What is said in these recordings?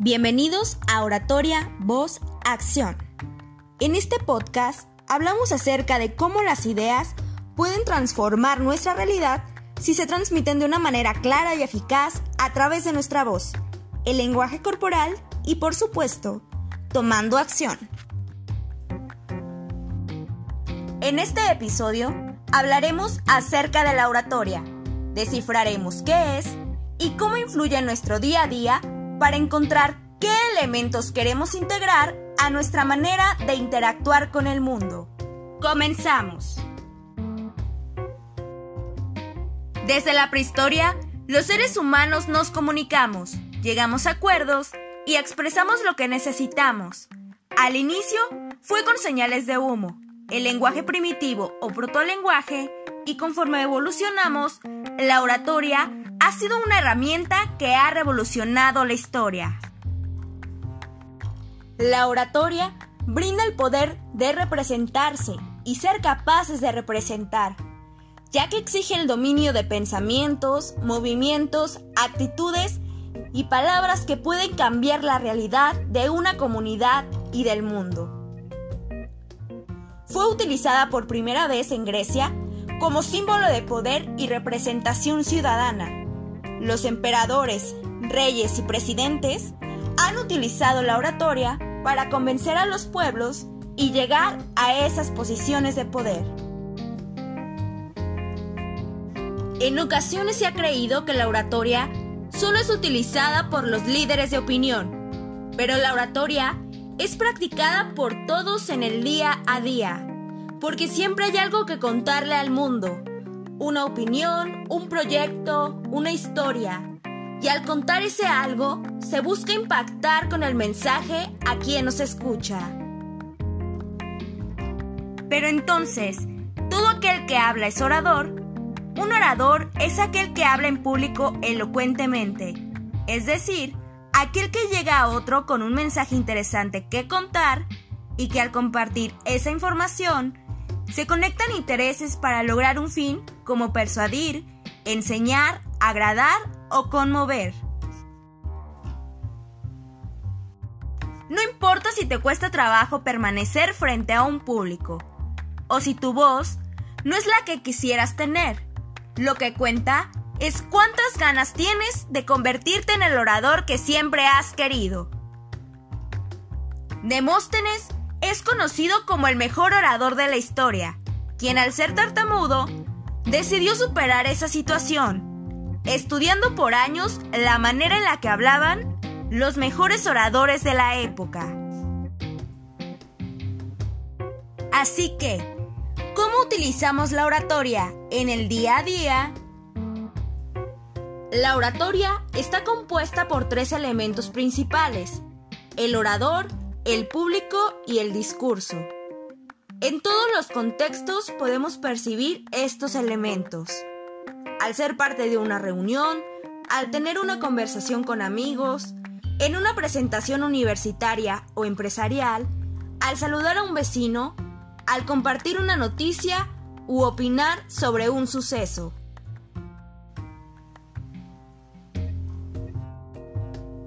Bienvenidos a Oratoria Voz Acción. En este podcast hablamos acerca de cómo las ideas pueden transformar nuestra realidad si se transmiten de una manera clara y eficaz a través de nuestra voz, el lenguaje corporal y por supuesto, tomando acción. En este episodio hablaremos acerca de la oratoria, descifraremos qué es y cómo influye en nuestro día a día para encontrar qué elementos queremos integrar a nuestra manera de interactuar con el mundo. Comenzamos. Desde la prehistoria, los seres humanos nos comunicamos, llegamos a acuerdos y expresamos lo que necesitamos. Al inicio fue con señales de humo, el lenguaje primitivo o protolenguaje, y conforme evolucionamos, la oratoria ha sido una herramienta que ha revolucionado la historia. La oratoria brinda el poder de representarse y ser capaces de representar, ya que exige el dominio de pensamientos, movimientos, actitudes y palabras que pueden cambiar la realidad de una comunidad y del mundo. Fue utilizada por primera vez en Grecia como símbolo de poder y representación ciudadana. Los emperadores, reyes y presidentes han utilizado la oratoria para convencer a los pueblos y llegar a esas posiciones de poder. En ocasiones se ha creído que la oratoria solo es utilizada por los líderes de opinión, pero la oratoria es practicada por todos en el día a día porque siempre hay algo que contarle al mundo. Una opinión, un proyecto, una historia. Y al contar ese algo, se busca impactar con el mensaje a quien nos escucha. Pero entonces, ¿todo aquel que habla es orador? Un orador es aquel que habla en público elocuentemente, es decir, aquel que llega a otro con un mensaje interesante que contar y que al compartir esa información se conectan intereses para lograr un fin como persuadir, enseñar, agradar o conmover. No importa si te cuesta trabajo permanecer frente a un público o si tu voz no es la que quisieras tener. Lo que cuenta es cuántas ganas tienes de convertirte en el orador que siempre has querido. Demóstenes es conocido como el mejor orador de la historia, quien al ser tartamudo decidió superar esa situación, estudiando por años la manera en la que hablaban los mejores oradores de la época. Así que, ¿cómo utilizamos la oratoria en el día a día? La oratoria está compuesta por tres elementos principales, el orador, el público y el discurso. En todos los contextos podemos percibir estos elementos. Al ser parte de una reunión, al tener una conversación con amigos, en una presentación universitaria o empresarial, al saludar a un vecino, al compartir una noticia u opinar sobre un suceso.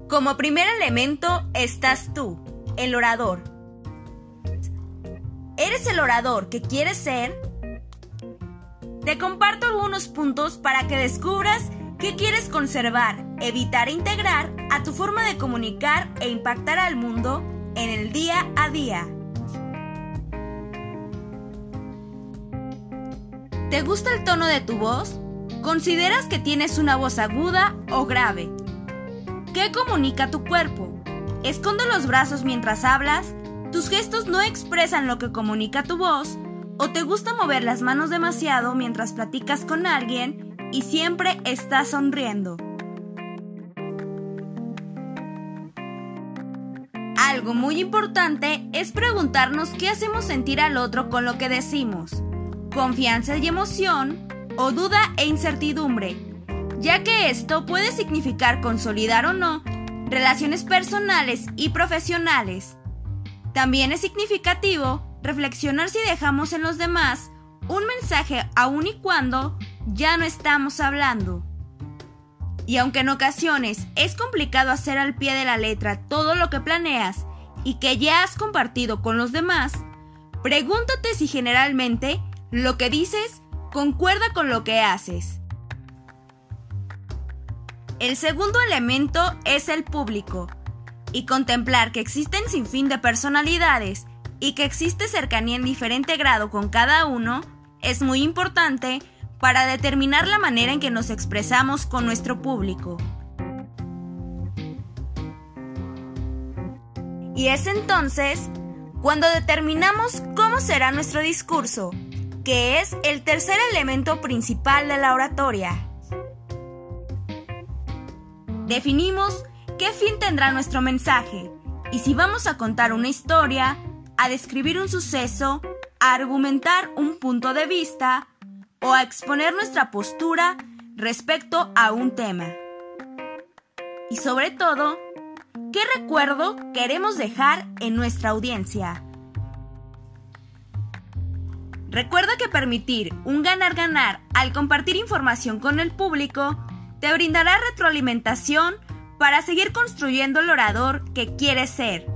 Como primer elemento estás tú el orador. ¿Eres el orador que quieres ser? Te comparto algunos puntos para que descubras qué quieres conservar, evitar e integrar a tu forma de comunicar e impactar al mundo en el día a día. ¿Te gusta el tono de tu voz? ¿Consideras que tienes una voz aguda o grave? ¿Qué comunica tu cuerpo? Esconde los brazos mientras hablas, tus gestos no expresan lo que comunica tu voz, o te gusta mover las manos demasiado mientras platicas con alguien y siempre estás sonriendo. Algo muy importante es preguntarnos qué hacemos sentir al otro con lo que decimos. Confianza y emoción, o duda e incertidumbre, ya que esto puede significar consolidar o no relaciones personales y profesionales. También es significativo reflexionar si dejamos en los demás un mensaje aun y cuando ya no estamos hablando. Y aunque en ocasiones es complicado hacer al pie de la letra todo lo que planeas y que ya has compartido con los demás, pregúntate si generalmente lo que dices concuerda con lo que haces. El segundo elemento es el público, y contemplar que existen sin fin de personalidades y que existe cercanía en diferente grado con cada uno es muy importante para determinar la manera en que nos expresamos con nuestro público. Y es entonces cuando determinamos cómo será nuestro discurso, que es el tercer elemento principal de la oratoria. Definimos qué fin tendrá nuestro mensaje y si vamos a contar una historia, a describir un suceso, a argumentar un punto de vista o a exponer nuestra postura respecto a un tema. Y sobre todo, ¿qué recuerdo queremos dejar en nuestra audiencia? Recuerda que permitir un ganar-ganar al compartir información con el público te brindará retroalimentación para seguir construyendo el orador que quieres ser.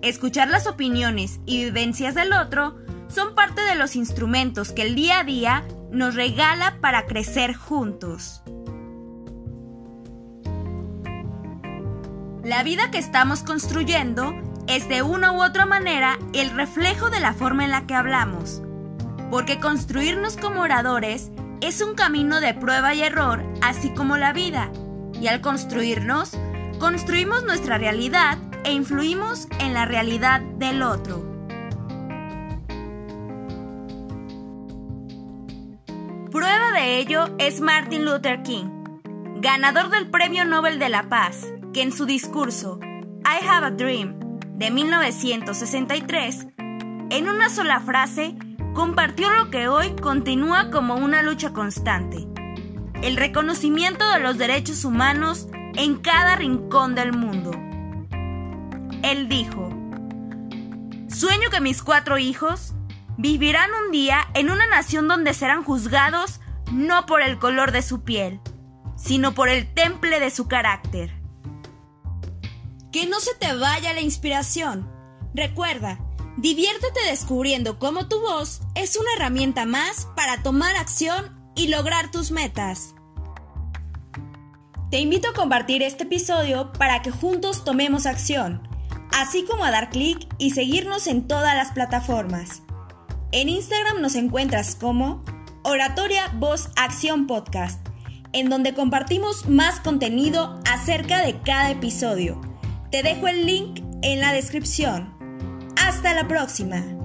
Escuchar las opiniones y vivencias del otro son parte de los instrumentos que el día a día nos regala para crecer juntos. La vida que estamos construyendo es de una u otra manera el reflejo de la forma en la que hablamos, porque construirnos como oradores es un camino de prueba y error, así como la vida y al construirnos, construimos nuestra realidad e influimos en la realidad del otro. Prueba de ello es Martin Luther King, ganador del Premio Nobel de la Paz, que en su discurso I Have a Dream de 1963, en una sola frase, compartió lo que hoy continúa como una lucha constante, el reconocimiento de los derechos humanos en cada rincón del mundo. Él dijo, Sueño que mis cuatro hijos vivirán un día en una nación donde serán juzgados no por el color de su piel, sino por el temple de su carácter. Que no se te vaya la inspiración. Recuerda, diviértete descubriendo cómo tu voz es una herramienta más para tomar acción y lograr tus metas. Te invito a compartir este episodio para que juntos tomemos acción, así como a dar clic y seguirnos en todas las plataformas. En Instagram nos encuentras como Oratoria Voz Acción Podcast, en donde compartimos más contenido acerca de cada episodio. Te dejo el link en la descripción. Hasta la próxima.